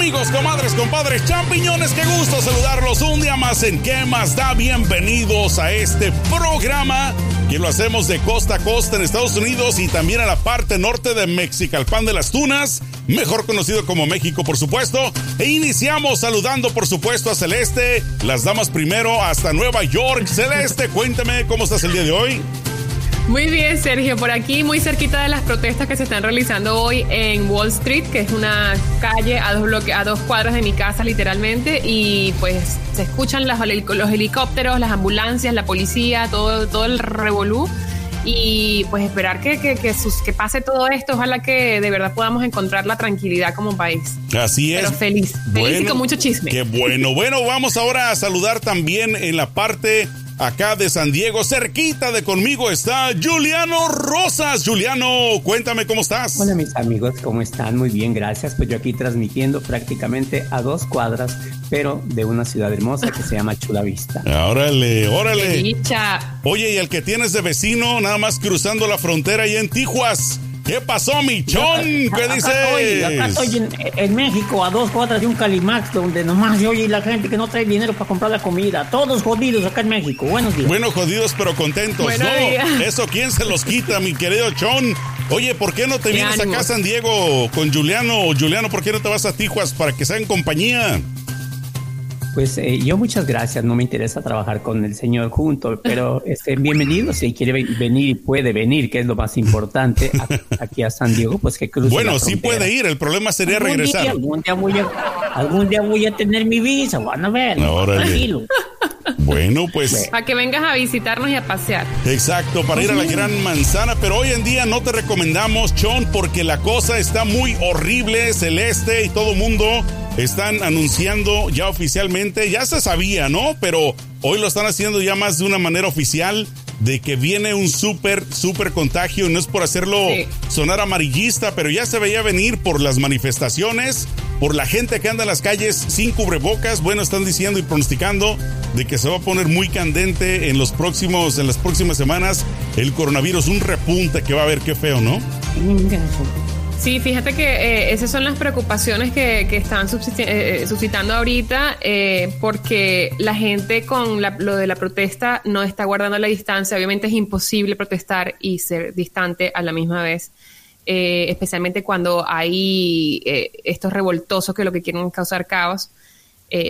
Amigos, comadres, compadres, champiñones, qué gusto saludarlos un día más en ¿Qué más da? Bienvenidos a este programa que lo hacemos de costa a costa en Estados Unidos y también a la parte norte de México, al pan de las tunas, mejor conocido como México, por supuesto. E iniciamos saludando, por supuesto, a Celeste, las damas primero hasta Nueva York. Celeste, cuéntame cómo estás el día de hoy. Muy bien, Sergio, por aquí muy cerquita de las protestas que se están realizando hoy en Wall Street, que es una calle a dos, bloque, a dos cuadras de mi casa literalmente, y pues se escuchan los, los helicópteros, las ambulancias, la policía, todo, todo el revolú. Y pues esperar que, que, que, sus, que pase todo esto, ojalá que de verdad podamos encontrar la tranquilidad como país. Así es. Pero feliz, feliz y con mucho chisme. Qué bueno. Bueno, vamos ahora a saludar también en la parte acá de San Diego, cerquita de conmigo está Juliano Rosas. Juliano, cuéntame cómo estás. Hola mis amigos, ¿cómo están? Muy bien, gracias. Pues yo aquí transmitiendo prácticamente a dos cuadras, pero de una ciudad hermosa que se llama Chula Vista. Órale, órale. Oye, y el que tienes de vecino, nada más cruzando la frontera ahí en Tijuas. ¿Qué pasó, Michón? ¿Qué dices? Acá estoy en, México, a dos cuadras de un Calimax, donde nomás yo oye la gente que no trae dinero para comprar la comida. Todos jodidos acá en México. Buenos días. Bueno, jodidos, pero contentos. no, eso quién se los quita, mi querido Chon. Oye, ¿por qué no te vienes acá a San Diego con Juliano? Juliano, ¿por qué no te vas a Tijuas para que sea en compañía? Pues eh, yo muchas gracias, no me interesa trabajar con el señor junto, pero este, bienvenido, si quiere venir y puede venir, que es lo más importante, aquí a San Diego, pues que cruce Bueno, sí puede ir, el problema sería regresar. algún, día voy a, algún día voy a tener mi visa, van a ver, tranquilo. Bueno, pues. Para que vengas a visitarnos y a pasear. Exacto, para ir a la Gran Manzana. Pero hoy en día no te recomendamos, Chon, porque la cosa está muy horrible, celeste y todo mundo están anunciando ya oficialmente, ya se sabía, ¿no? Pero hoy lo están haciendo ya más de una manera oficial de que viene un súper, súper contagio. No es por hacerlo sonar amarillista, pero ya se veía venir por las manifestaciones, por la gente que anda en las calles sin cubrebocas. Bueno, están diciendo y pronosticando de que se va a poner muy candente en los próximos, en las próximas semanas el coronavirus, un repunte que va a haber, qué feo, ¿no? Sí, fíjate que eh, esas son las preocupaciones que, que están eh, eh, suscitando ahorita, porque la gente con lo de la protesta no está guardando la distancia. Obviamente es imposible protestar y ser distante a la misma vez, especialmente cuando hay estos revoltosos que lo que quieren causar caos.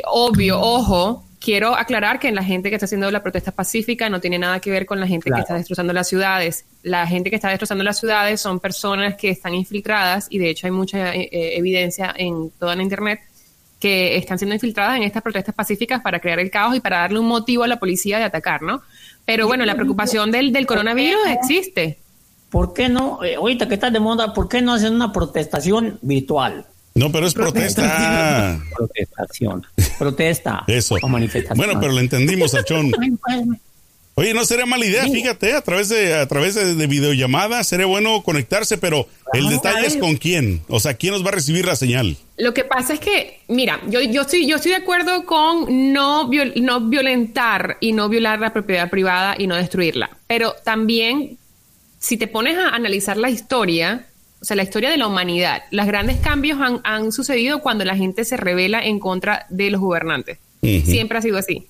obvio, ojo, quiero aclarar que la gente que está haciendo la protesta pacífica no tiene nada que ver con la gente que está destrozando las ciudades. La gente que está destrozando las ciudades son personas que están infiltradas y de hecho hay mucha eh, eh, evidencia en toda la internet que están siendo infiltradas en estas protestas pacíficas para crear el caos y para darle un motivo a la policía de atacar, ¿no? Pero bueno, la preocupación del, del coronavirus existe. ¿Por qué no, eh, ahorita que está de moda, por qué no hacen una protestación virtual? No, pero es protesta. Protestación. Protesta. Eso. O manifestación. Bueno, pero lo entendimos, Achón. Oye, no sería mala idea, fíjate, a través de a través de, videollamada sería bueno conectarse, pero el detalle es con quién, o sea, quién nos va a recibir la señal. Lo que pasa es que, mira, yo, yo estoy yo estoy de acuerdo con no no violentar y no violar la propiedad privada y no destruirla, pero también si te pones a analizar la historia, o sea, la historia de la humanidad. Los grandes cambios han, sucedido cuando la gente se revela en contra de los gobernantes. Siempre ha sido así.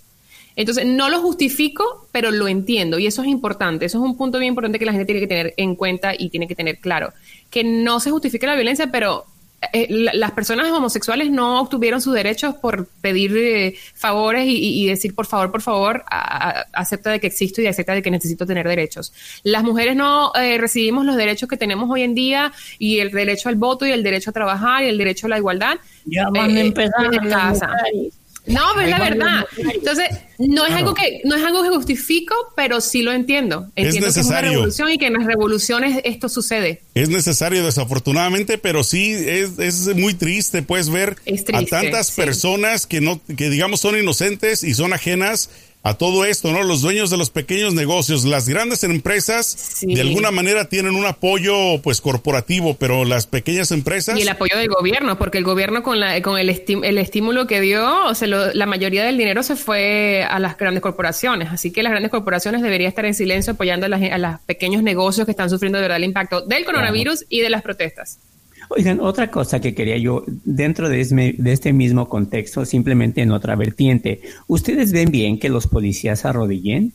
Entonces, no lo justifico, pero lo entiendo y eso es importante. Eso es un punto bien importante que la gente tiene que tener en cuenta y tiene que tener claro. Que no se justifique la violencia, pero eh, las personas homosexuales no obtuvieron sus derechos por pedir eh, favores y, decir por favor, por favor, acepta de que existo y acepta de que necesito tener derechos. Las mujeres no eh, recibimos los derechos que tenemos hoy en día y el derecho al voto y el derecho a trabajar y el derecho a la igualdad. Ya van a empezar en casa. No, pero es la verdad. Entonces, no es algo que no es algo que justifico, pero sí lo entiendo. Entiendo es necesario. que es una revolución y que en las revoluciones esto sucede. Es necesario, desafortunadamente, pero sí es, es muy triste, puedes ver a tantas personas que no, que digamos son inocentes y son ajenas a todo esto, ¿no? Los dueños de los pequeños negocios, las grandes empresas, de alguna manera tienen un apoyo, pues, corporativo, pero las pequeñas empresas... Y el apoyo del gobierno, porque el gobierno con, la, con el, el estímulo que dio, o sea, la mayoría del dinero se fue a las grandes corporaciones, así que las grandes corporaciones deberían estar en silencio apoyando a, los pequeños negocios que están sufriendo de verdad el impacto del coronavirus y de las protestas. Oigan, otra cosa que quería yo, dentro de, de este mismo contexto, simplemente en otra vertiente, ¿ustedes ven bien que los policías arrodillen?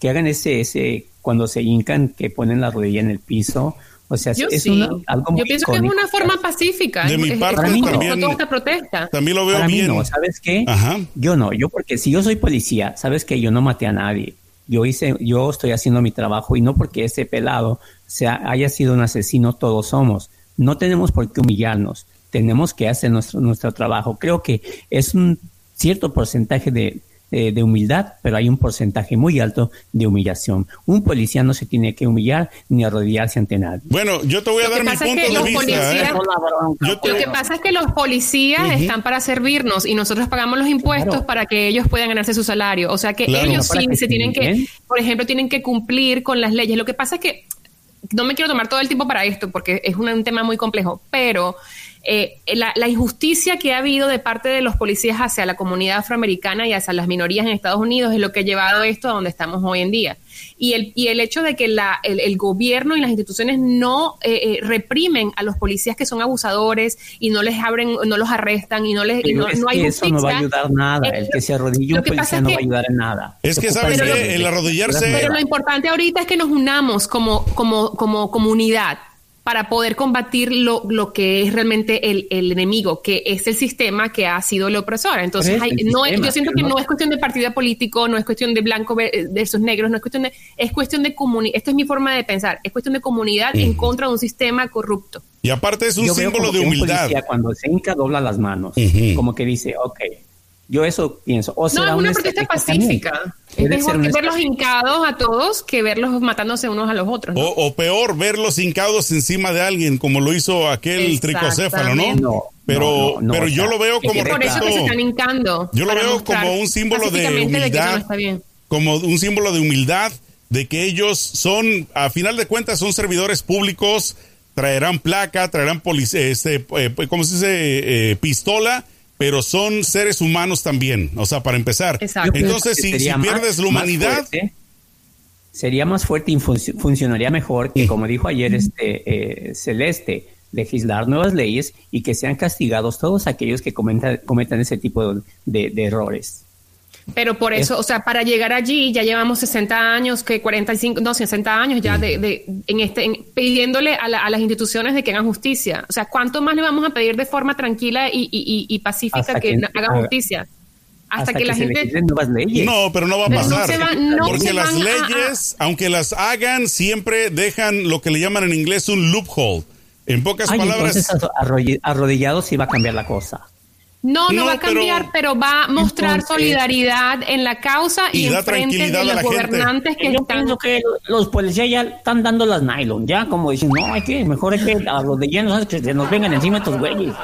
Que hagan ese, ese, cuando se hincan, que ponen la rodilla en el piso, o sea, yo es sí. una, algo Yo pienso que es una forma pacífica. De mi Es- parte es- también- toda esta protesta. También lo veo Para mí bien. no, ¿sabes qué? Ajá. Yo no, yo porque si yo soy policía, ¿sabes que Yo no maté a nadie. Yo hice, yo estoy haciendo mi trabajo y no porque ese pelado sea, haya sido un asesino, todos somos. No tenemos por qué humillarnos. Tenemos que hacer nuestro, nuestro trabajo. Creo que es un cierto porcentaje de, de, de humildad, pero hay un porcentaje muy alto de humillación. Un policía no se tiene que humillar ni arrodillarse ante nadie. Bueno, yo te voy a Lo dar mi punto que de los vista. policías- ¿eh? Yo te- Lo que pasa es que los policías están para servirnos y nosotros pagamos los impuestos Claro. para que ellos puedan ganarse su salario. O sea que Claro. ellos sí que se tienen que, por ejemplo, tienen que cumplir con las leyes. Lo que pasa es que no me quiero tomar todo el tiempo para esto porque es un, tema muy complejo, pero eh, la, la injusticia que ha habido de parte de los policías hacia la comunidad afroamericana y hacia las minorías en Estados Unidos es lo que ha llevado esto a donde estamos hoy en día. Y el, y el hecho de que la, el, el gobierno y las instituciones no eh, eh, reprimen a los policías que son abusadores y no les abren, no los arrestan y no les y Pero no, es no hay que eso no va a justicia. ayudar nada. Eh, El que se arrodille un que policía no que- va a ayudar en nada. Es que, ¿sabes de- El arrodillarse- Pero lo importante ahorita es que nos unamos como, como, como comunidad para poder combatir lo, lo que es realmente el, el enemigo, que es el sistema que ha sido el opresor. Entonces, hay- no es- yo siento que no- no es cuestión de partido político, no es cuestión de blanco ver- versus negros, no es cuestión de, es cuestión de comunidad. Esta es mi forma de pensar, es cuestión de comunidad en contra de un sistema corrupto. Y aparte es un Yo veo símbolo como de un humildad. cuando se hinca dobla las manos, como que dice, ok, yo eso pienso. O No, será es una una protesta pacífica. Es mejor que verlos hincados a todos que verlos matándose unos a los otros. ¿no? O, o peor, verlos hincados encima de alguien, como lo hizo aquel tricocéfalo, ¿no? No, pero no, no, pero yo lo veo como Es por eso que se están hincando. Yo lo veo como un símbolo de humildad. no está bien. como un símbolo de humildad, de que ellos son, a final de cuentas, son servidores públicos, traerán placa, traerán este, eh, ¿cómo se dice? Eh, pistola, pero son seres humanos también, o sea, para empezar. Exacto. Entonces, si, si sería más- pierdes la más humanidad, fuerte, sería más fuerte y func- funcionaría mejor que, como dijo ayer este eh, Celeste, legislar nuevas leyes y que sean castigados todos aquellos que cometa- cometan ese tipo de, de errores. Pero por eso, o sea, para llegar allí ya llevamos 60 años, que 45, no, 60 años ya de, de- en este, en- pidiéndole a, la- a las instituciones de que hagan justicia. O sea, ¿cuánto más le vamos a pedir de forma tranquila y, y- y- y pacífica que, que- no- hagan haga- justicia? Hasta, que, la se gente... nuevas leyes. no, pero no va a no pasar. se va- no porque las a- leyes, aunque las hagan, siempre dejan lo que le llaman en inglés un loophole. En pocas Ay, palabras, entonces arrodillados sí va a cambiar la cosa. No, no, No, va a cambiar, pero, va a mostrar Entonces- solidaridad en la causa y, en frente de a los gente. gobernantes que Yo están... pienso que los policías ya están dando las nylon, ya como dicen, no, hay que, mejor hay que arrodillarnos antes que se nos vengan encima estos güeyes.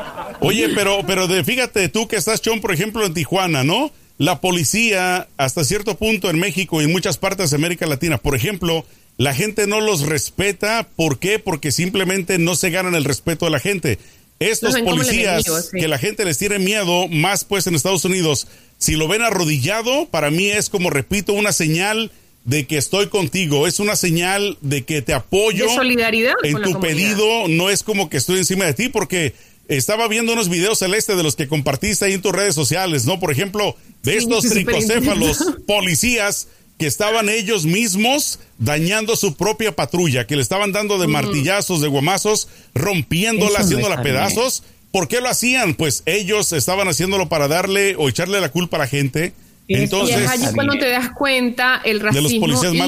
Oye, pero, pero de, fíjate tú que estás, Chon, por ejemplo, en Tijuana, ¿no? La policía, hasta cierto punto en México y en muchas partes de América Latina, por ejemplo, la gente no los respeta. ¿Por qué? Porque simplemente no se ganan el respeto de la gente. Estos policías sí. que la gente les tiene miedo, más pues en Estados Unidos, si lo ven arrodillado, para mí es como, repito, una señal de que estoy contigo, es una señal de que te apoyo De solidaridad en con tu pedido, no es como que estoy encima de ti, porque estaba viendo unos videos celeste de los que compartiste ahí en tus redes sociales, ¿no? Por ejemplo, de Sí, estos tricocéfalos policías que estaban ellos mismos dañando su propia patrulla, que le estaban dando de martillazos, de guamazos, rompiéndola, no haciéndola pedazos. ¿Por qué lo hacían? Pues ellos estaban haciéndolo para darle o echarle la culpa a la gente. Eso Y Entonces, es allí cuando te das cuenta el racismo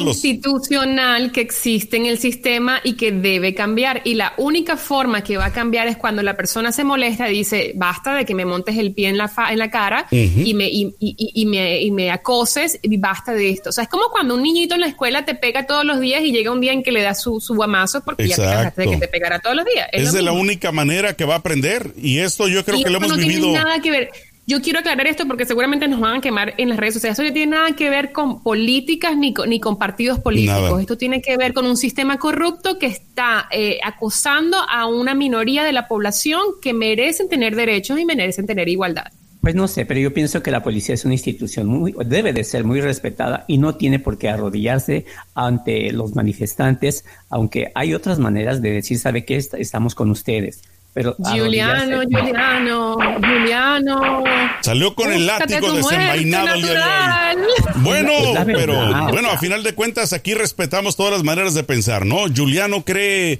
institucional que existe en el sistema y que debe cambiar. Y la única forma que va a cambiar es cuando la persona se molesta y dice, basta de que me montes el pie en la, fa- en la cara y, me, y, y- y- me, y me acoses y basta de esto. O sea, es como cuando un niñito en la escuela te pega todos los días y llega un día en que le da su, su guamazo porque ya te cansaste de que te pegara todos los días. es lo de la única manera que va a aprender. Y esto yo creo que lo hemos no vivido. tiene nada que ver. Yo quiero aclarar esto porque seguramente nos van a quemar en las redes sociales. Esto no tiene nada que ver con políticas ni con, ni con partidos políticos. Nada. Esto tiene que ver con un sistema corrupto que está eh, acosando a una minoría de la población que merecen tener derechos y merecen tener igualdad. Pues no sé, pero yo pienso que la policía es una institución muy, debe de ser muy respetada y no tiene por qué arrodillarse ante los manifestantes, aunque hay otras maneras de decir, ¿sabe qué? Est- Estamos con ustedes. Pero Juliano, Juliano, Juliano. Salió con el látigo desenvainado el día de hoy. Bueno, pero bueno, a final de cuentas aquí respetamos todas las maneras de pensar, ¿no? Juliano cree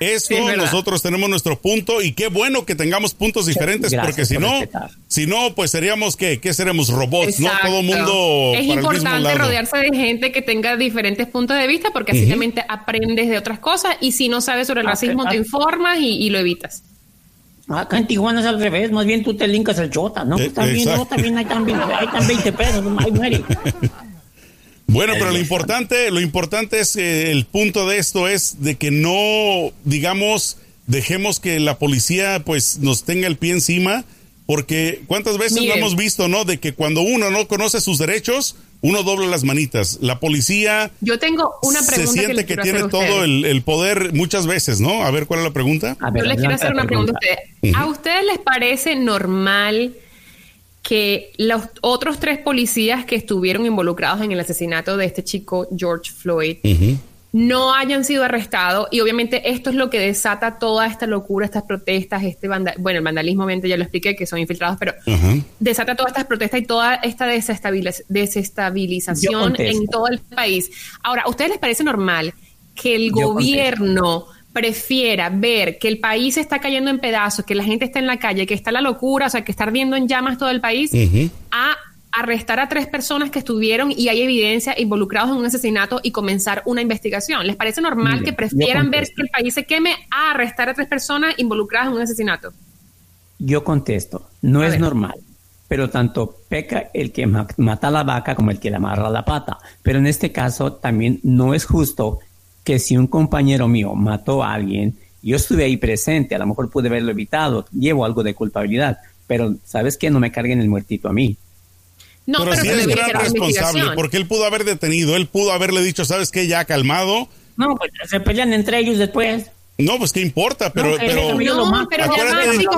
esto, nosotros tenemos nuestro punto y qué bueno que tengamos puntos diferentes porque si no, si no, pues seríamos que, ¿qué seremos? Robots, ¿no? Todo mundo. Es importante rodearse de gente que tenga diferentes puntos de vista porque así también aprendes de otras cosas y si no sabes sobre el racismo te informas y, lo evitas. Acá en Tijuana es al revés, más bien tú te linkas al chota, ¿no? Eh, también, no, también hay también, hay 20 pesos, hay muere. Bueno, pero lo importante, lo importante es que el punto de esto es de que no, digamos, dejemos que la policía pues nos tenga el pie encima, porque cuántas veces lo hemos visto, ¿no? De que cuando uno no conoce sus derechos, uno dobla las manitas. La policía. Yo tengo una pregunta. Se siente que, tiene todo el, poder muchas veces, ¿no? A ver cuál es la pregunta. Yo les quiero hacer una pregunta a ustedes. ¿A ustedes les parece normal? Que los otros tres policías que estuvieron involucrados en el asesinato de este chico George Floyd no hayan sido arrestados. Y obviamente esto es lo que desata toda esta locura, estas protestas, este bueno, el vandalismo obviamente ya lo expliqué que son infiltrados, pero desata todas estas protestas y toda esta desestabilización en todo el país. Ahora, ¿a ustedes les parece normal que el gobierno prefiera ver que el país está cayendo en pedazos, que la gente está en la calle, que está la locura, o sea, que está ardiendo en llamas todo el país, a arrestar a tres personas que estuvieron y hay evidencia involucrados en un asesinato y comenzar una investigación. ¿Les parece normal que prefieran ver que el país se queme a arrestar a tres personas involucradas en un asesinato? Yo contesto, no es normal pero tanto peca el que mata a la vaca como el que le amarra la pata. Pero en este caso también no es justo que si un compañero mío mató a alguien, yo estuve ahí presente, a lo mejor pude haberlo evitado, llevo algo de culpabilidad, pero ¿sabes qué? No me carguen el muertito a mí. No, pero, si es gran responsable, porque él pudo haber detenido, él pudo haberle dicho, ¿sabes qué? Ya calmado. No, pues se pelean entre ellos después. No, pues qué importa, pero... No, pero, no, pero ya chicos,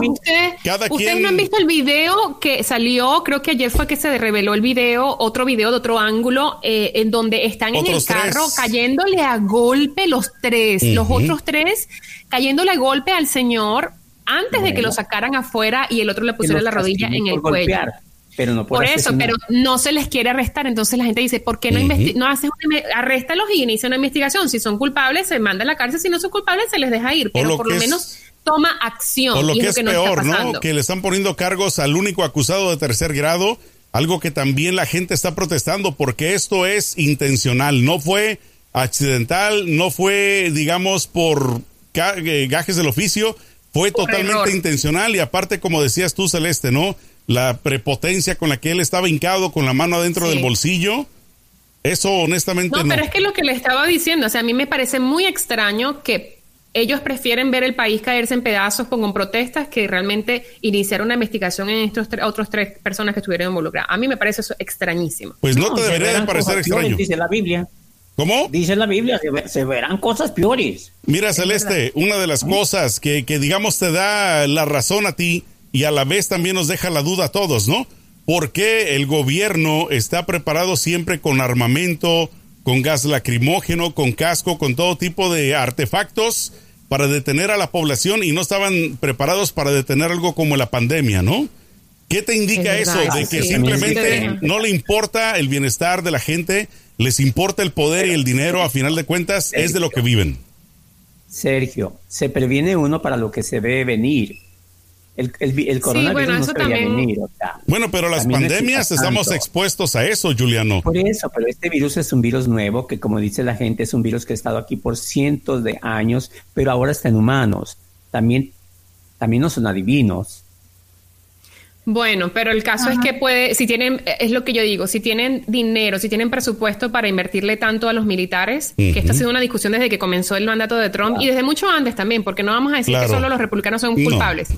ustedes no han visto el video que salió, creo que ayer fue que se reveló el video, otro video de otro ángulo, eh, en donde están en el carro cayéndole a golpe los tres, los otros tres, cayéndole a golpe al señor antes de que lo sacaran afuera y el otro le pusiera la rodilla en el cuello pero no por eso, pero no se les quiere arrestar. Entonces la gente dice, ¿por qué no, no hacen una, arréstalos y inicia una investigación? Si son culpables, se manda a la cárcel. Si no son culpables, se les deja ir. Pero por lo, menos toma acción. Por lo que es, peor, ¿no? Que le están poniendo cargos al único acusado de tercer grado, algo que también la gente está protestando porque esto es intencional, no fue accidental, no fue, digamos, por eh, gajes del oficio, fue totalmente intencional y aparte, como decías tú, Celeste, ¿no? La prepotencia con la que él estaba hincado con la mano adentro del bolsillo. Eso honestamente no. No, pero es que lo que le estaba diciendo, o sea, a mí me parece muy extraño que ellos prefieren ver el país caerse en pedazos con, protestas que realmente iniciar una investigación en estos otros tres personas que estuvieron involucradas. A mí me parece eso extrañísimo. Pues no, te debería de parecer extraño. dice la Biblia. ¿Cómo? Dice la Biblia, se, verán cosas peores. Mira, Celeste, una de las cosas que, que digamos te da la razón a ti y a la vez también nos deja la duda a todos, ¿no? ¿Por qué el gobierno está preparado siempre con armamento, con gas lacrimógeno, con casco, con todo tipo de artefactos para detener a la población y no estaban preparados para detener algo como la pandemia, ¿no? ¿Qué te indica eso? De que simplemente no le importa el bienestar de la gente, les importa el poder y el dinero, a final de cuentas, es de lo que viven. Sergio, se previene uno para lo que se ve venir el, el, coronavirus no también... venir. bueno, pero las pandemias estamos expuestos a eso, Juliano. Por eso, pero este virus es un virus nuevo que, como dice la gente, es un virus que ha estado aquí por cientos de años, pero ahora está en humanos. También, también no son adivinos. Bueno, pero el caso es que puede, si tienen, es lo que yo digo, si tienen dinero, si tienen presupuesto para invertirle tanto a los militares, que esta ha sido una discusión desde que comenzó el mandato de Trump y desde mucho antes también, porque no vamos a decir que solo los republicanos son culpables.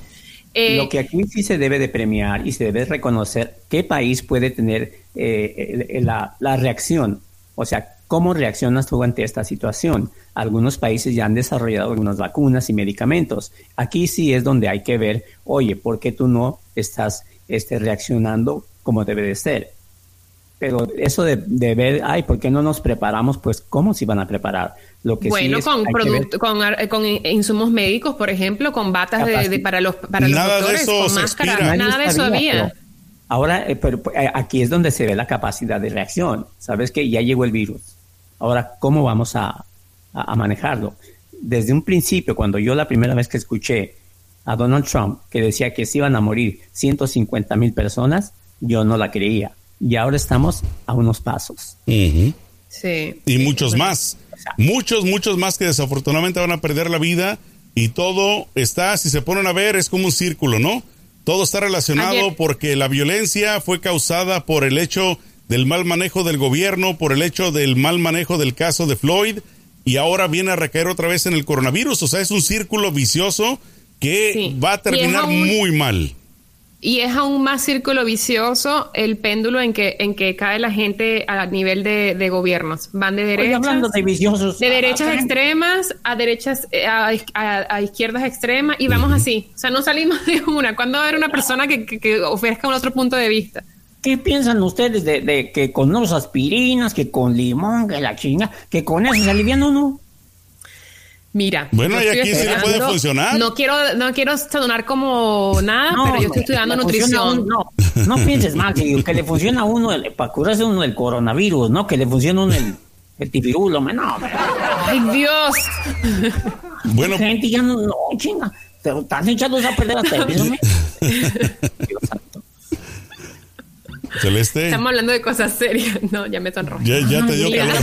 Eh, Lo que aquí sí se debe de premiar y se debe reconocer qué país puede tener eh, la, reacción, o sea, cómo reaccionas tú ante esta situación. Algunos países ya han desarrollado algunas vacunas y medicamentos. Aquí sí es donde hay que ver, oye, ¿por qué tú no estás este, reaccionando como debe de ser? Pero eso de, ver, ay, ¿por qué no nos preparamos? Pues, ¿cómo se van a preparar? Lo que bueno, con, producto, con, con, insumos médicos, por ejemplo, con batas de, para los, para nada doctores, de eso con máscaras, nada de eso había. Ahora, eh, pero, eh, aquí es donde se ve la capacidad de reacción. Sabes que ya llegó el virus. Ahora, ¿cómo vamos a, a manejarlo? Desde un principio, cuando yo la primera vez que escuché a Donald Trump que decía que se iban a morir 150 mil personas, yo no la creía y ahora estamos a unos pasos. Sí. Y muchos más. Muchos, muchos más que desafortunadamente van a perder la vida y todo está, si se ponen a ver, es como un círculo, ¿no? Todo está relacionado porque la violencia fue causada por el hecho del mal manejo del gobierno, por el hecho del mal manejo del caso de Floyd y ahora viene a recaer otra vez en el coronavirus. O sea, es un círculo vicioso que va a terminar muy mal. Y es aún más círculo vicioso el péndulo en que, en que cae la gente a nivel de, gobiernos. Van de derechas, de, derechas extremas a derechas eh, a, izquierdas extremas y vamos así. O sea, no salimos de una. ¿Cuándo va a haber una persona que, que, ofrezca un otro punto de vista? ¿Qué piensan ustedes de, de que con los aspirinas, que con limón, que la chinga, que con eso se alivian uno? Mira. Bueno, y aquí sí le puede funcionar. No quiero, no quiero sonar como nada, pero yo estoy estudiando nutrición. no, no pienses mal, que, le funciona a uno el, para curarse uno el coronavirus, ¿no? Que le funciona uno el, el tipirulo, no. Ay, Dios. Bueno. La gente ya no, no chinga. Te estás echando a perder. Dios santo. Celeste. Estamos hablando de cosas serias. No, ya me sonrojo. Ya, ya te dio calor.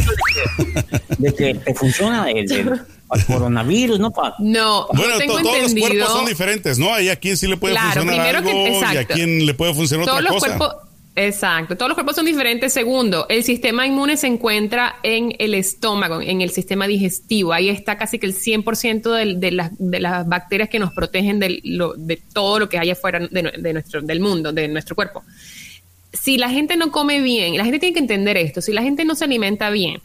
De que te funciona el, el coronavirus, ¿no? no, bueno, todos los cuerpos son diferentes, ¿no? Hay a quien sí le puede funcionar algo y a quien le puede funcionar todos otra cosa. Cuerpos, exacto, todos los cuerpos son diferentes. Segundo, el sistema inmune se encuentra en el estómago, en el sistema digestivo. Ahí está casi que el 100% de, de, las, de las bacterias que nos protegen de, lo, de todo lo que hay afuera de, nuestro, del mundo, de nuestro cuerpo. Si la gente no come bien, la gente tiene que entender esto, si la gente no se alimenta bien,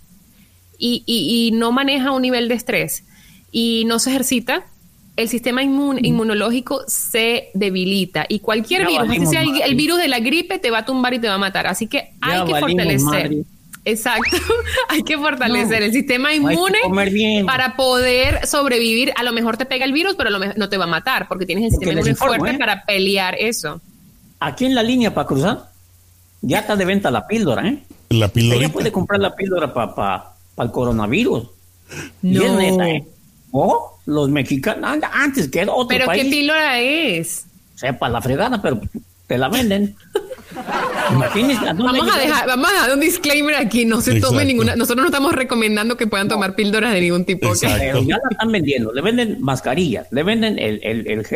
y, no maneja un nivel de estrés y no se ejercita, el sistema inmunológico se debilita y cualquier virus, sea el, virus de la gripe, te va a tumbar y te va a matar. Así que hay que fortalecer. Exacto, hay que fortalecer el sistema inmune para poder sobrevivir. A lo mejor te pega el virus, pero no te va a matar porque tienes el sistema inmune fuerte ¿eh? para pelear eso. Aquí en la línea para cruzar, ya está de venta la píldora, ¿eh? La píldora. Ella puede comprar la píldora para para el coronavirus. No. ¿eh? Oh, los mexicanos, antes que otro ¿Pero qué píldora es? Sepa la fregada, pero te la venden. vamos a dejar, vamos a dar un disclaimer aquí, no se tome ninguna, nosotros no estamos recomendando que puedan tomar píldoras de ningún tipo. Pero ya la están vendiendo, le venden mascarillas, le venden el, el, el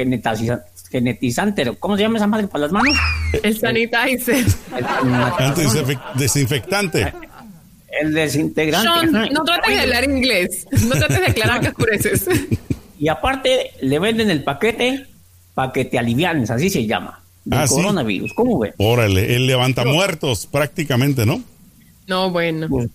genetizante, ¿cómo se llama esa madre para las manos? El sanitizer. El, desinfectante el desintegrante. no trates de hablar inglés. No trates de aclarar que oscureces. Y aparte, le venden el paquete para que te alivianes, así se llama. Del ah, coronavirus. ¿Cómo ve? Órale, el levanta muertos prácticamente, ¿no? No, bueno. Pues,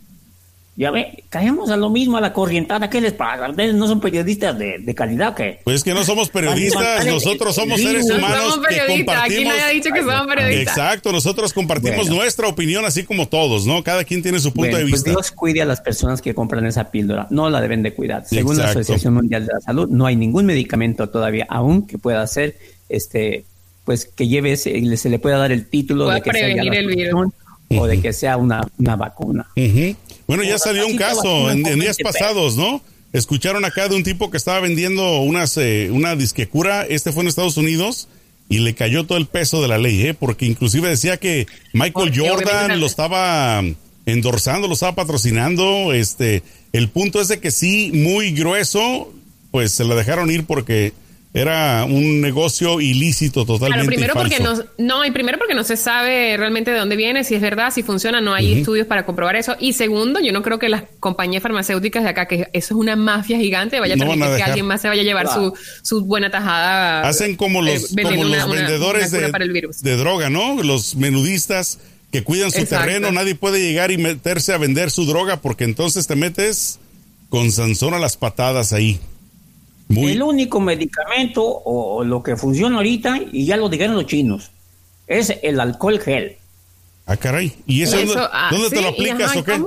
ya ve, caemos a lo mismo, a la corrientada. ¿Qué les pasa? ¿Ustedes no son periodistas de, de calidad? que Pues es que no somos periodistas, nosotros somos seres humanos que compartimos. Aquí nadie ha dicho que somos periodistas. Exacto, nosotros compartimos nuestra opinión así como todos, ¿no? Cada quien tiene su punto de pues vista. Pues Dios cuide a las personas que compran esa píldora, no la deben de cuidar. Según la Asociación Mundial de la Salud, no hay ningún medicamento todavía aún que pueda hacer, este, pues que lleve ese, se le pueda dar el título de que sea el virus. o de que sea una, una vacuna. Bueno, ya salió un caso en, días pasados, ¿no? Escucharon acá de un tipo que estaba vendiendo unas, eh, una disquecura, este fue en Estados Unidos, y le cayó todo el peso de la ley, ¿eh? Porque inclusive decía que Michael Jordan lo estaba endorsando, lo estaba patrocinando, este, el punto es de que sí, muy grueso, pues se la dejaron ir porque era un negocio ilícito totalmente. primero porque no, no, y primero porque no se sabe realmente de dónde viene, si es verdad, si funciona, no hay estudios para comprobar eso. Y segundo, yo no creo que las compañías farmacéuticas de acá, que eso es una mafia gigante, vaya a permitir que alguien más se vaya a llevar su, su, buena tajada. Hacen como eh, los, como los vendedores de, de, droga, ¿no? Los menudistas que cuidan su terreno, nadie puede llegar y meterse a vender su droga porque entonces te metes con Sansón a las patadas ahí. El único medicamento o, lo que funciona ahorita, y ya lo dijeron los chinos, es el alcohol gel. Ah, caray. ¿Y eso, Eso, dónde, ah, dónde te lo aplicas ajá, o qué?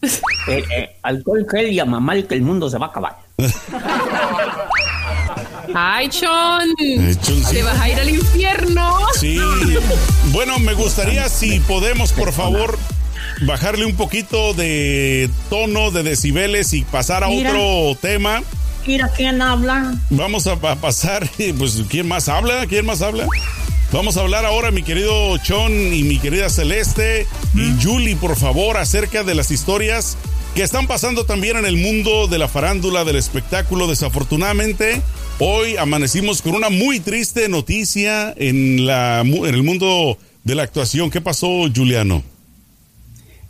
Eh, eh, alcohol, gel y a mamá que el mundo se va a acabar. Ay, Chon. Eh. Te vas a ir al infierno. Sí. Bueno, me gustaría si podemos, por favor, bajarle un poquito de tono, de decibeles y pasar a Mira. otro tema. Mira quién habla. Vamos a, a pasar, pues, ¿quién más habla? ¿Quién más habla? Vamos a hablar ahora, mi querido Chon y mi querida Celeste y Julie, por favor, acerca de las historias que están pasando también en el mundo de la farándula, del espectáculo. Desafortunadamente, hoy amanecimos con una muy triste noticia en, la, en el mundo de la actuación. ¿Qué pasó, Juliano?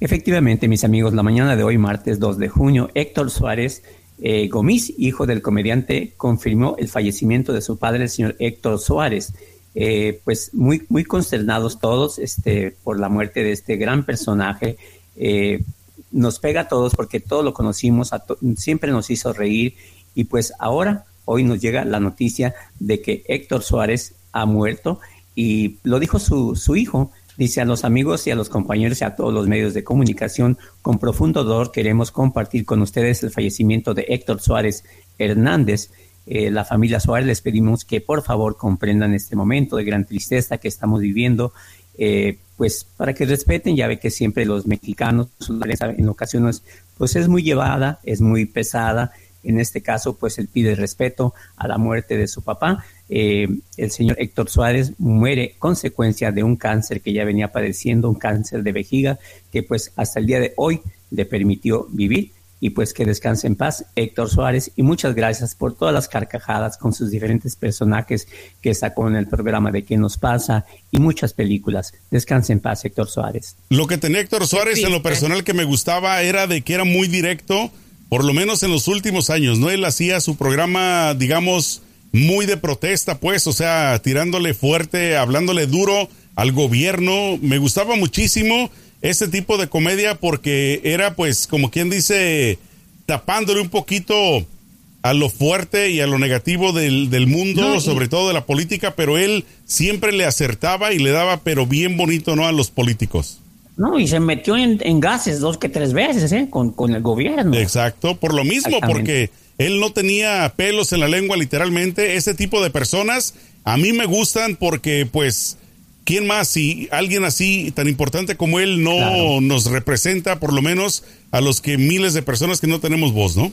Efectivamente, mis amigos, la mañana de hoy, martes 2 de junio, Héctor Suárez eh, Gomis, hijo del comediante, confirmó el fallecimiento de su padre, el señor Héctor Suárez. Eh, pues muy, muy consternados todos este, por la muerte de este gran personaje. Eh, nos pega a todos porque todos lo conocimos, siempre nos hizo reír y pues ahora, hoy nos llega la noticia de que Héctor Suárez ha muerto y lo dijo su, su hijo. Dice a los amigos y a los compañeros y a todos los medios de comunicación, con profundo dolor queremos compartir con ustedes el fallecimiento de Héctor Suárez Hernández. Eh, la familia Suárez les pedimos que por favor comprendan este momento de gran tristeza que estamos viviendo, eh, pues para que respeten, ya ve que siempre los mexicanos, en ocasiones, pues es muy llevada, es muy pesada. En este caso, pues él pide respeto a la muerte de su papá. Eh, el señor Héctor Suárez muere consecuencia de un cáncer que ya venía padeciendo, un cáncer de vejiga, que pues hasta el día de hoy le permitió vivir y pues que descanse en paz Héctor Suárez y muchas gracias por todas las carcajadas con sus diferentes personajes que sacó en el programa de ¿Qué nos pasa? y muchas películas. Descanse en paz Héctor Suárez. Lo que tenía Héctor Suárez en lo personal que me gustaba era de que era muy directo, por lo menos en los últimos años, ¿no? Él hacía su programa, digamos, muy de protesta, pues, o sea, tirándole fuerte, hablándole duro al gobierno. Me gustaba muchísimo ese tipo de comedia porque era, pues, como quien dice, tapándole un poquito a lo fuerte y a lo negativo del, del mundo, No, y- sobre todo de la política, pero él siempre le acertaba y le daba, pero bien bonito, ¿no? A los políticos. No, y se metió en, en gases dos que tres veces, ¿eh? Con, con el gobierno. Exacto, por lo mismo, porque él no tenía pelos en la lengua literalmente. Ese tipo de personas a mí me gustan porque pues, ¿quién más? Si alguien así tan importante como él no Claro. nos representa, por lo menos a los que miles de personas que no tenemos voz, ¿no?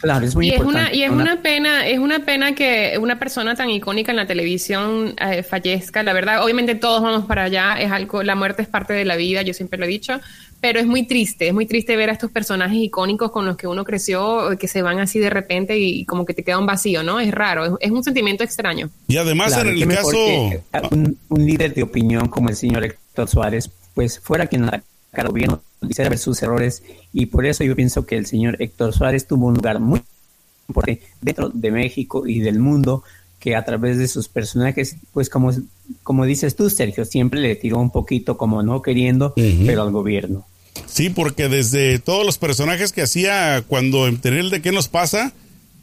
Claro, es muy y es importante. una y es una pena es una pena que una persona tan icónica en la televisión eh, fallezca la verdad obviamente todos vamos para allá es algo la muerte es parte de la vida yo siempre lo he dicho pero es muy triste es muy triste ver a estos personajes icónicos con los que uno creció eh, que se van así de repente y, como que te queda un vacío no es raro es, es un sentimiento extraño Y además Claro, en el caso... que, eh, un, un líder de opinión como el señor Héctor Suárez, pues fuera quien atacara al gobierno, quisiera ver sus errores y por eso yo pienso que el señor Héctor Suárez tuvo un lugar muy importante dentro de México y del mundo que a través de sus personajes, pues como, como dices tú, Sergio, siempre le tiró un poquito como no queriendo, pero al gobierno. Sí, porque desde todos los personajes que hacía cuando en el de qué nos pasa,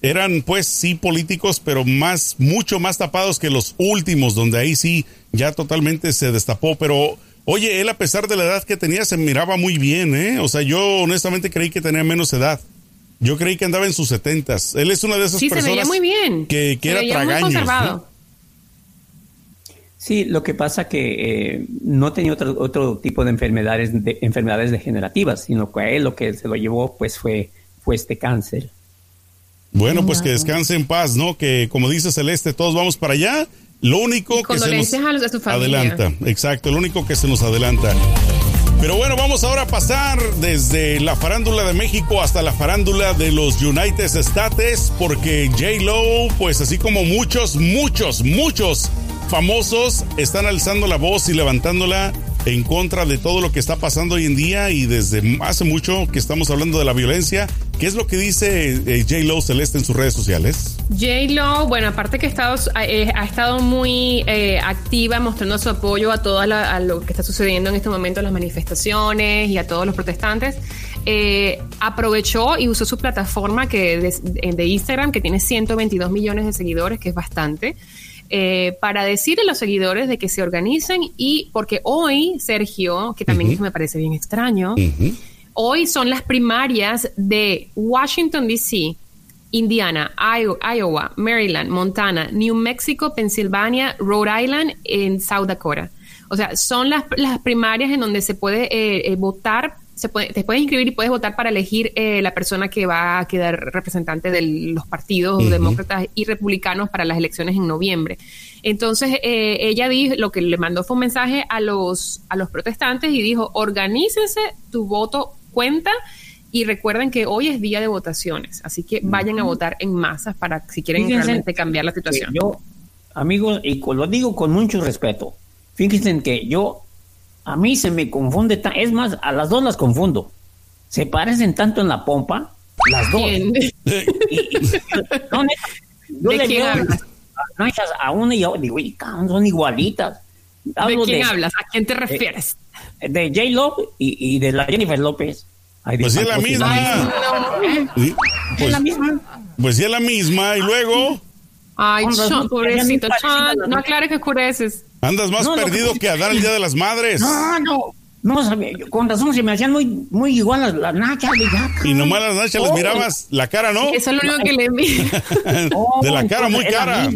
eran pues sí políticos, pero más, mucho más tapados que los últimos, donde ahí sí ya totalmente se destapó. Pero, oye, él a pesar de la edad que tenía, se miraba muy bien, ¿eh? O sea, yo honestamente creí que tenía menos edad. Yo creí que andaba en sus setentas. Él es una de esas sí se personas veía muy bien que, que Se era veía muy tragaños. conservado. ¿no? Sí, lo que pasa que eh, no tenía otro, otro tipo de enfermedades, de enfermedades degenerativas, sino que a él lo que se lo llevó pues fue, fue este cáncer. Bueno, pues que descanse en paz, ¿no? Que como dice Celeste, todos vamos para allá. Lo único que se nos a los su adelanta, exacto, lo único que se nos adelanta. Pero bueno, vamos ahora a pasar desde la farándula de México hasta la farándula de los United States, porque J. Lo, pues así como muchos, muchos, muchos famosos están alzando la voz y levantándola en contra de todo lo que está pasando hoy en día y desde hace mucho que estamos hablando de la violencia. ¿Qué es lo que dice eh, J. Lo Celeste en sus redes sociales? J. Lo, bueno, aparte que ha estado, eh, ha estado muy eh, activa mostrando su apoyo a todo la- a lo que está sucediendo en este momento, las manifestaciones y a todos los protestantes, eh, aprovechó y usó su plataforma que de, de Instagram, que tiene 122 millones de seguidores, que es bastante, para decirle a los seguidores de que se organicen y porque hoy, Sergio, que también me parece bien extraño, hoy son las primarias de Washington, D.C., Indiana, Iowa, Maryland, Montana, New Mexico, Pennsylvania, Rhode Island, en South Dakota. O sea, son las, primarias en donde se puede eh, eh, votar, se puede, te puedes inscribir y puedes votar para elegir eh, la persona que va a quedar representante de los partidos demócratas y republicanos para las elecciones en noviembre. Entonces, ella dijo, lo que le mandó fue un mensaje a los, a los protestantes y dijo, organícense, tu voto cuenta y recuerden que hoy es día de votaciones, así que vayan a votar en masas para si quieren realmente cambiar la situación. Yo, amigos, y lo digo con mucho respeto, fíjense que yo, a mí se me confunde, es más, a las dos las confundo. Se parecen tanto en la pompa, las dos. yo le quién hablas? A una y a otra, digo, son igualitas. ¿De quién hablas? ¿A quién te refieres? De, J. Love y, y de la Jennifer López pues sí es la misma. Pues, es la misma. Pues sí es la misma. Y luego. Ay, Sean, pobrecito. no aclares que oscureces. Andas más perdido que a dar el Día de las Madres. No, no. No, con razón se me hacían muy, muy igual las, las nachas. Y nomás las nachas oh. mirabas la cara, ¿no? Eso es lo único que le vi. de la cara muy cara.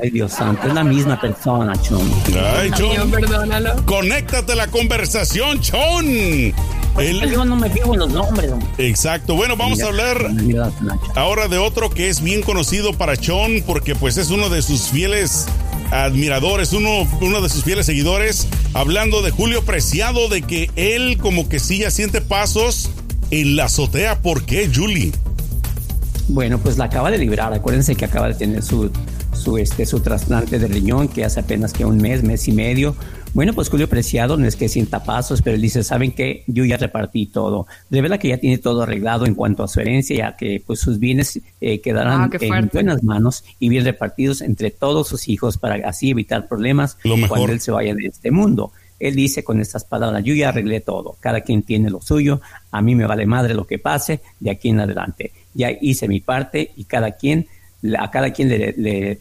Ay, Dios santo, es la misma persona, Chon. Ay, Chon. perdónalo. Conéctate a la conversación, Chon. El... Yo no me fijo en los nombres. Exacto. Bueno, vamos a hablar ahora de otro que es bien conocido para Chon porque pues es uno de sus fieles admiradores, uno, uno de sus fieles seguidores, hablando de Julio Preciado, de que él como que sí ya siente pasos en la azotea. ¿Por qué, Julie? Bueno, pues la acaba de librar. Acuérdense que acaba de tener su su, este, su trasplante de riñón, que hace apenas que un mes, mes y medio. Bueno, pues Julio Preciado no es que sienta pasos, pero él dice, ¿saben qué? Yo ya repartí todo. Revela que ya tiene todo arreglado en cuanto a su herencia, ya que pues sus bienes eh, quedarán ah, en buenas manos y bien repartidos entre todos sus hijos para así evitar problemas cuando él se vaya de este mundo. Él dice con estas palabras, yo ya arreglé todo, cada quien tiene lo suyo, a mí me vale madre lo que pase de aquí en adelante. Ya hice mi parte y cada quien a cada quien le, le,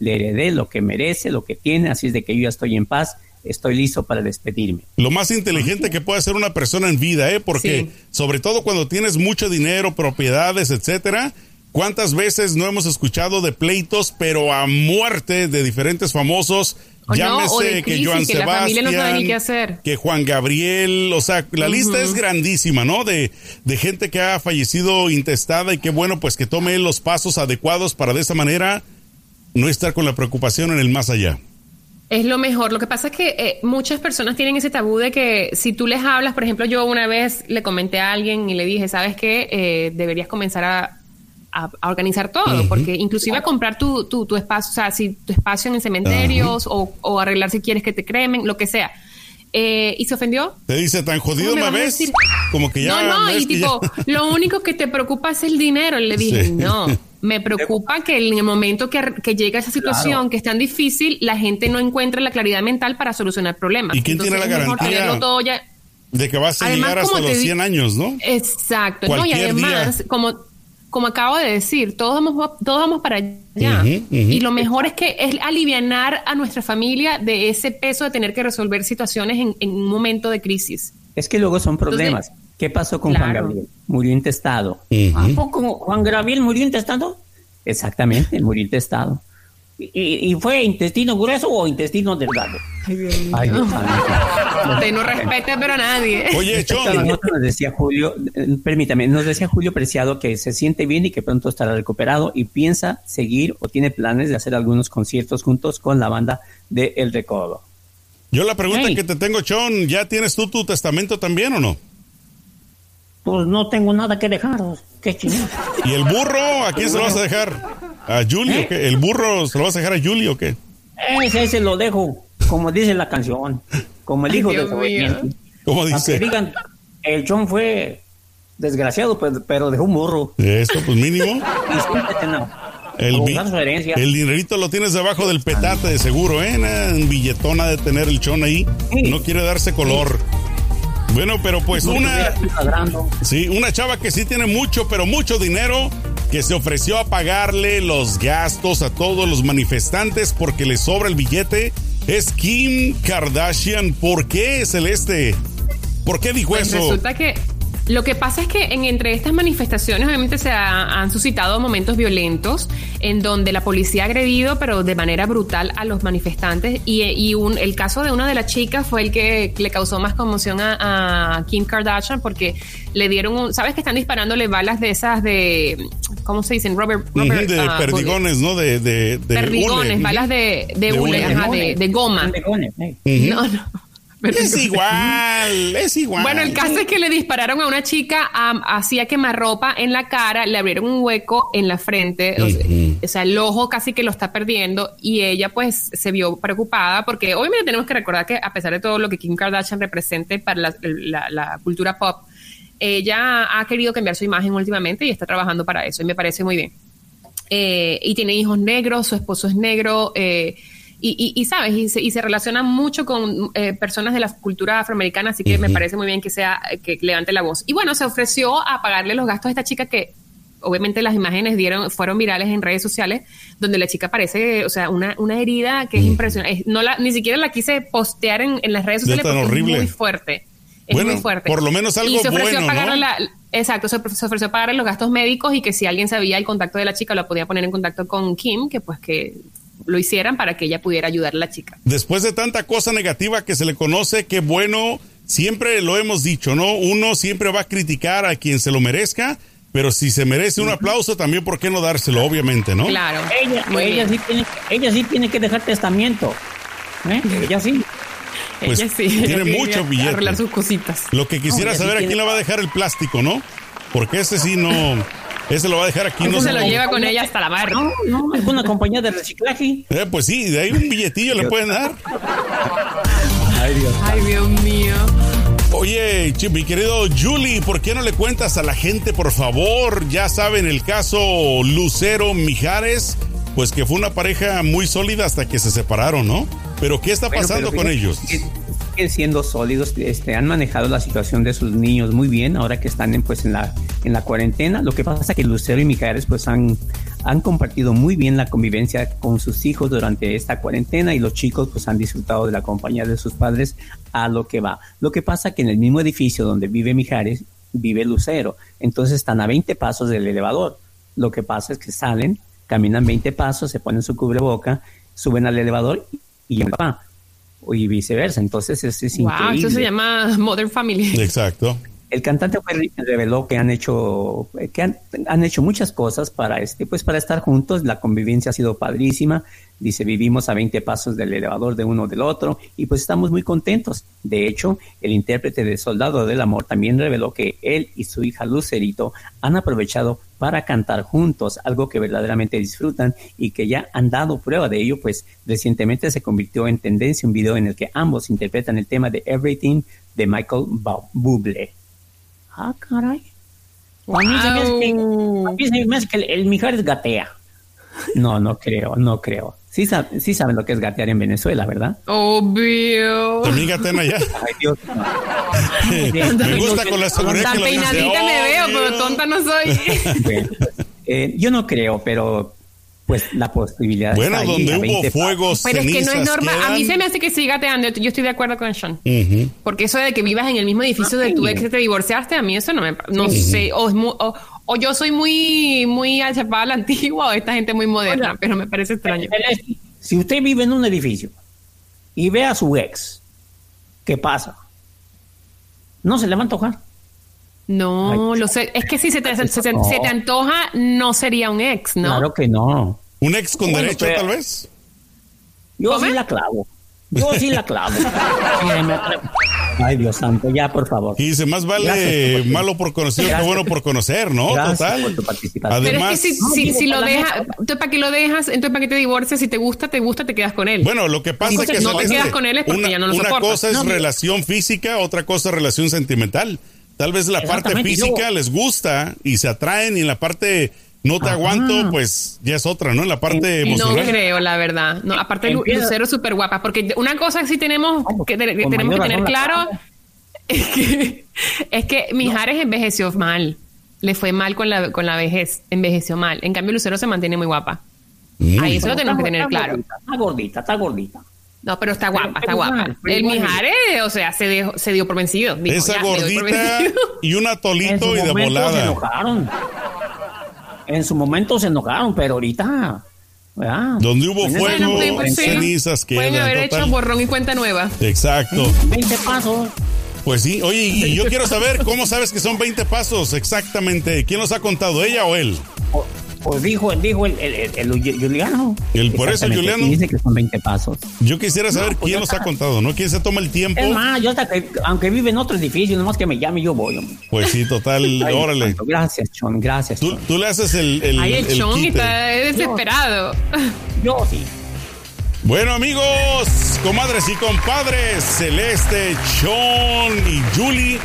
heredé lo que merece, lo que tiene, así es de que yo ya estoy en paz, estoy listo para despedirme. Lo más inteligente que puede hacer una persona en vida, ¿eh? Porque sobre todo cuando tienes mucho dinero, propiedades, etcétera, ¿cuántas veces no hemos escuchado de pleitos, pero a muerte de diferentes famosos Llámese que Joan Sebastián, que Juan Gabriel, o sea, la lista es grandísima, ¿no? De, de gente que ha fallecido intestada y qué bueno, pues que tome los pasos adecuados para de esa manera no estar con la preocupación en el más allá. Es lo mejor. Lo que pasa es que eh, muchas personas tienen ese tabú de que si tú les hablas, por ejemplo, yo una vez le comenté a alguien y le dije, ¿sabes qué? Eh, deberías comenzar a a, organizar todo, porque inclusive a comprar tu, tu, tu, espacio, o sea, si tu espacio en cementerios o, o, arreglar si quieres que te cremen, lo que sea. Eh, y se ofendió. Te dice, tan jodido me, ves, como que ya... No, no, y tipo, lo único que te preocupa es el dinero. le dije, no, me preocupa que en el momento que, que llega esa situación que es tan difícil, la gente no encuentra la claridad mental para solucionar problemas. ¿Y quién tiene la garantía? De que vas a llegar hasta los 100 años, ¿no? Exacto. no, y además, como como acabo de decir, todos vamos, todos vamos para allá. Y lo mejor es que es aliviar a nuestra familia de ese peso de tener que resolver situaciones en, un momento de crisis. Es que luego son problemas. ¿Qué pasó con Juan Gabriel? Murió intestado. ¿A poco Juan Gabriel murió intestado? Exactamente, murió intestado. ¿Y, fue intestino grueso o intestino delgado? Ay, Ay Usted no respeta pero a nadie. Oye, Chon. Nos decía Julio, eh, permítame, nos decía Julio Preciado que se siente bien y que pronto estará recuperado y piensa seguir o tiene planes de hacer algunos conciertos juntos con la banda de El Recodo. Yo la pregunta que te tengo, Chon, ¿ya tienes tú tu testamento también o no? Pues no tengo nada que dejar. Qué chingado. ¿Y el burro? ¿A quién se lo vas a dejar? ¿A Julio? ¿Eh? ¿El burro se lo vas a dejar a Julio o qué? Ese, ese lo dejo, como dice la canción, como el hijo de su ¿Cómo dice? digan, el John fue desgraciado, pues, pero dejó un burro. Eso, pues mínimo. El, el, dinerito lo tienes debajo del petate de seguro, ¿eh? En billetona de tener el chon ahí. No quiere darse color. Bueno, pero pues una. Sí, una chava que sí tiene mucho, pero mucho dinero que se ofreció a pagarle los gastos a todos los manifestantes porque le sobra el billete es Kim Kardashian. ¿Por qué, Celeste? ¿Por qué dijo Pues eso? resulta que lo que pasa es que en, entre estas manifestaciones obviamente se ha- han suscitado momentos violentos en donde la policía ha agredido pero de manera brutal a los manifestantes y, y un- el caso de una de las chicas fue el que le causó más conmoción a, a Kim Kardashian porque le dieron un, sabes que están disparándole balas de esas de ¿cómo se dicen? Robert, Robert, de ah, perdigones, ¿no? De, de, de perdigones, hule. balas de, de, De hule, hule. ajá, de, de goma. No, no. Es igual, es igual. Bueno, el caso es que le dispararon a una chica, am, hacía quemarropa en la cara, le abrieron un hueco en la frente, o, sea, Ujú. o sea, el ojo casi que lo está perdiendo y ella pues se vio preocupada porque obviamente tenemos que recordar que a pesar de todo lo que Kim Kardashian represente para la, la- la cultura pop, ella ha querido cambiar su imagen últimamente y está trabajando para eso y me parece muy bien. Eh, y tiene hijos negros, su esposo es negro, eh, y, y- y, sabes, y se, y se relaciona mucho con eh, personas de la cultura afroamericana, así que me parece muy bien que sea, que levante la voz. Y bueno, se ofreció a pagarle los gastos a esta chica que obviamente las imágenes dieron, fueron virales en redes sociales, donde la chica parece, o sea, una, una herida que es impresionante. Es- No la, ni siquiera la quise postear en, en las redes De sociales porque horrible. es muy fuerte. Es Bueno, muy fuerte. por lo menos algo y se ofreció bueno, a pagarle ¿no? la- Exacto, se, se ofreció a pagarle los gastos médicos y que si alguien sabía el contacto de la chica, lo podía poner en contacto con Kim, que pues que lo hicieran para que ella pudiera ayudar a la chica. Después de tanta cosa negativa que se le conoce, qué bueno, siempre lo hemos dicho, ¿no? Uno siempre va a criticar a quien se lo merezca, pero si se merece un aplauso, también, ¿por qué no dárselo? Obviamente, ¿no? Claro. Ella, sí tiene, ella sí tiene que dejar testamento. ¿eh? Ella sí. Pues, Ella sí, tiene ella mucho billete. Arreglar sus cositas. Lo que quisiera No, ella sí saber a tiene- quién le va a dejar el plástico, ¿no? Porque ese sí no, ese lo va a dejar aquí. No se lo lleva con ella hasta la mar. No, no, es una compañía de reciclaje. Eh, pues sí, de ahí un billetillo le pueden dar. Ay, Dios. Ay, Dios mío. Oye, mi querido Julie, ¿por qué no le cuentas a la gente, por favor? Ya saben el caso Lucero Mijares, pues que fue una pareja muy sólida hasta que se separaron, ¿no? Pero ¿qué está Bueno, pasando pero con ellos? que Siendo sólidos, este, han manejado la situación de sus niños muy bien ahora que están en, pues, en, la, en la cuarentena. Lo que pasa es que Lucero y Mijares pues, han, han compartido muy bien la convivencia con sus hijos durante esta cuarentena y los chicos pues, han disfrutado de la compañía de sus padres a lo que va. Lo que pasa es que en el mismo edificio donde vive Mijares vive Lucero, entonces están a 20 pasos del elevador. Lo que pasa es que salen, caminan 20 pasos, se ponen su cubreboca, suben al elevador y al papá y viceversa. Entonces eso es Wow, increíble. eso se llama Modern Family. Exacto. El cantante reveló que han hecho que han, han hecho muchas cosas para este pues para estar juntos. La convivencia ha sido padrísima. Dice vivimos a 20 pasos del elevador de uno del otro y pues estamos muy contentos. De hecho, el intérprete de Soldado del Amor también reveló que él y su hija Lucerito han aprovechado para cantar juntos, algo que verdaderamente disfrutan y que ya han dado prueba de ello, pues recientemente se convirtió en tendencia un video en el que ambos interpretan el tema de Everything de Michael Bublé. Ah, caray. A mí se me hace que, Wow. a mí se me hace que el, el Mijares gatea. No, no creo, no creo. Sí, sab- sí saben lo que es gatear en Venezuela, ¿verdad? Obvio. También gaten allá. Ay, Dios. Me gusta con la seguridad Tan peinadita me veo, pero tonta no soy. Bueno, eh, yo no creo, pero pues la posibilidad Bueno, está donde hubo 20 fuegos, Pero es que no es normal. A mí se me hace que sí gateando. Yo estoy de acuerdo con Sean. Porque eso de que vivas en el mismo edificio de tu Ay. ex que te divorciaste, a mí eso no me... No sé, o, es mu- o, o yo soy muy muy achapada a la antigua o esta gente muy moderna, pero me parece extraño. Si usted vive en un edificio y ve a su ex, ¿qué pasa? No se le va a antojar. No, Ay, lo sé. Es que si se te, se, se- no. se te antoja, no sería un ex, ¿no? Claro que no. Un ex con Bueno, derecho, pero- tal vez. Yo ¿Come? sí la clavo. Yo sí la clavo. Ay, Dios santo, ya, por favor. Y dice, más vale por- malo por conocido que bueno por conocer, ¿no? Gracias Total. por tu participación. Pero Además- es que si, No, si, lo dejas, entonces ¿para qué lo dejas? Entonces ¿para qué te divorcias? Si te gusta, te gusta, te quedas con él. Bueno, lo que pasa es que no te quedas con él es porque una, ya no lo una soportas. cosa es No, relación física, otra cosa es relación sentimental. Tal vez la parte física les gusta y se atraen y en la parte no te Ajá. aguanto, pues ya es otra, ¿no? En la parte En- no emocional. creo, la verdad. No, aparte Lucero es súper guapa, porque una cosa sí tenemos que, te- que tenemos que tener claro es que, es que Mijares envejeció mal. Le fue mal con la, con la vejez, envejeció mal. En cambio, Lucero se mantiene muy guapa. Ahí eso lo tenemos que tener claro. está gordita, está gordita. No, pero está guapa, está guapa. El Mijares, o sea, se, dejó, se dio por vencido. Esa gordita y un atolito y de volada. Se enojaron. En su momento se enojaron, pero ahorita. Donde hubo fuego, en cenizas que Pueden haber hecho borrón y cuenta nueva. Exacto. 20 pasos. Pues sí, oye, y yo quiero saber cómo sabes que son 20 pasos exactamente. ¿Quién los ha contado, ella o él? Pues dijo, dijo el, el, el, Juliano. El por eso Juliano. Dice que son 20 pasos. Yo quisiera saber pues quién los ha contado, ¿no? ¿Quién se toma el tiempo? Es más, yo hasta que, aunque vive en otro edificio, nomás que me llame, yo voy. Pues sí, total, órale. Gracias, Chon, gracias. Tú, tú, le haces el. el Ay, el, Chon está desesperado. Yo, yo sí. Bueno amigos, comadres y compadres, Celeste, Sean y Julie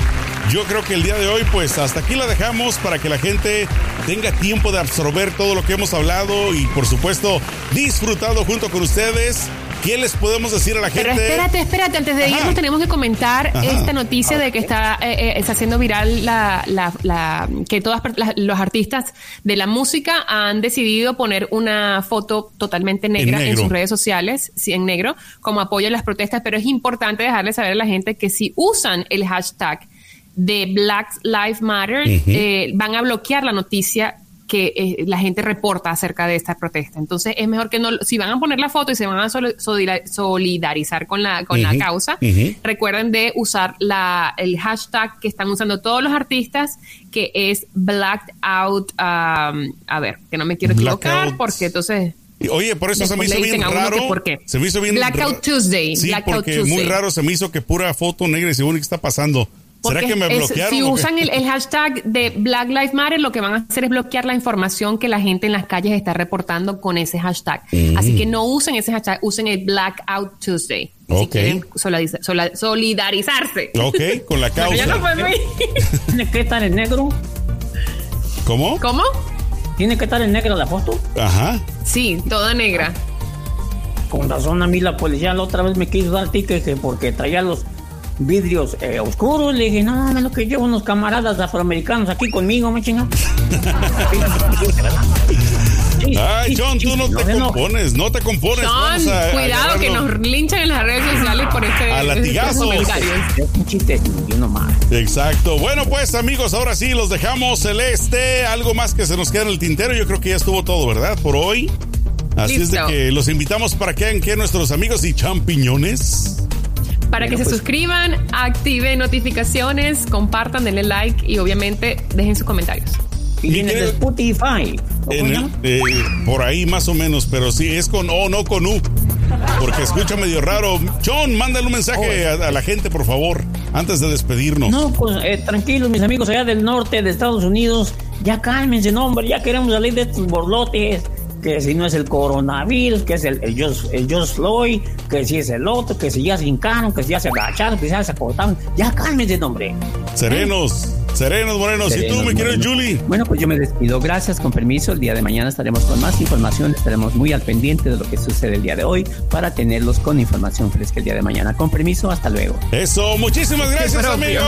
yo creo que el día de hoy, pues hasta aquí la dejamos para que la gente tenga tiempo de absorber todo lo que hemos hablado y, por supuesto, disfrutado junto con ustedes. ¿Qué les podemos decir a la gente? Pero espérate, espérate, antes de irnos tenemos que comentar esta noticia de que está, eh, eh, está haciendo viral la, la, que todos los artistas de la música han decidido poner una foto totalmente negra en, sus redes sociales, sí, en negro, como apoyo a las protestas, pero es importante dejarle saber a la gente que si usan el hashtag de Black Lives Matter eh, van a bloquear la noticia que eh, la gente reporta acerca de esta protesta. Entonces es mejor que no, si van a poner la foto y se van a solidarizar con la, con la causa, recuerden de usar la, el hashtag que están usando todos los artistas, que es Blacked Out, um, a ver, que no me quiero equivocar, porque entonces... Oye, por eso se me hizo bien raro. ¿por qué? Se me hizo bien Blackout Tuesday. Sí, porque muy raro se me hizo que pura foto negra y según qué está pasando. ¿Será que me bloquearon? si usan el, hashtag de Black Lives Matter, lo que van a hacer es bloquear la información que la gente en las calles está reportando con ese hashtag. Mm. Así que no usen ese hashtag, usen el Blackout Tuesday. Si quieren solidarizarse. Ok, con la causa. ya no ¿Tiene que estar en negro? ¿Cómo? ¿Cómo? ¿Tiene que estar en negro la foto? Ajá. Sí, toda negra. Con razón a mí la policía la otra vez me quiso dar ticket porque traía los vidrios eh, oscuros. Le dije, no, me lo que llevo unos camaradas afroamericanos aquí conmigo, me chinga. Ay, John, tú no te compones, no te compones. John, cuidado que nos linchan en las redes sociales por este a latigazos. Es un chiste, yo nomás. Exacto. Bueno, pues amigos, ahora sí los dejamos celeste. Algo más que se nos queda en el tintero. Yo creo que ya estuvo todo, ¿verdad? Por hoy. Así es de que los invitamos para que hagan que nuestros amigos y champiñones para que se pues. suscriban, activen notificaciones, compartan, denle like y obviamente dejen sus comentarios. Y en el Spotify. Eh, por ahí más o menos, pero sí, es con O, no con U. Porque escucha medio raro. John, mándale un mensaje a, la gente, por favor, antes de despedirnos. No, pues eh, tranquilos, mis amigos allá del norte de Estados Unidos. Ya cálmense, no, hombre, ya queremos salir de estos borlotes que si no es el coronavirus, que es el, el, Just, Floyd, que si es el otro, que si ya se hincaron, que si ya se agacharon, que si ya se acortaron. Ya cálmense, hombre. Serenos. Serenos, morenos. ¿Y tú, me quieres, Julie? Bueno, pues yo me despido. Gracias, con permiso. El día de mañana estaremos con más información. Estaremos muy al pendiente de lo que sucede el día de hoy para tenerlos con información fresca el día de mañana. Con permiso, hasta luego. Eso, muchísimas gracias, amigos.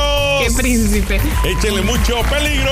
Qué príncipe. Échenle mucho peligro.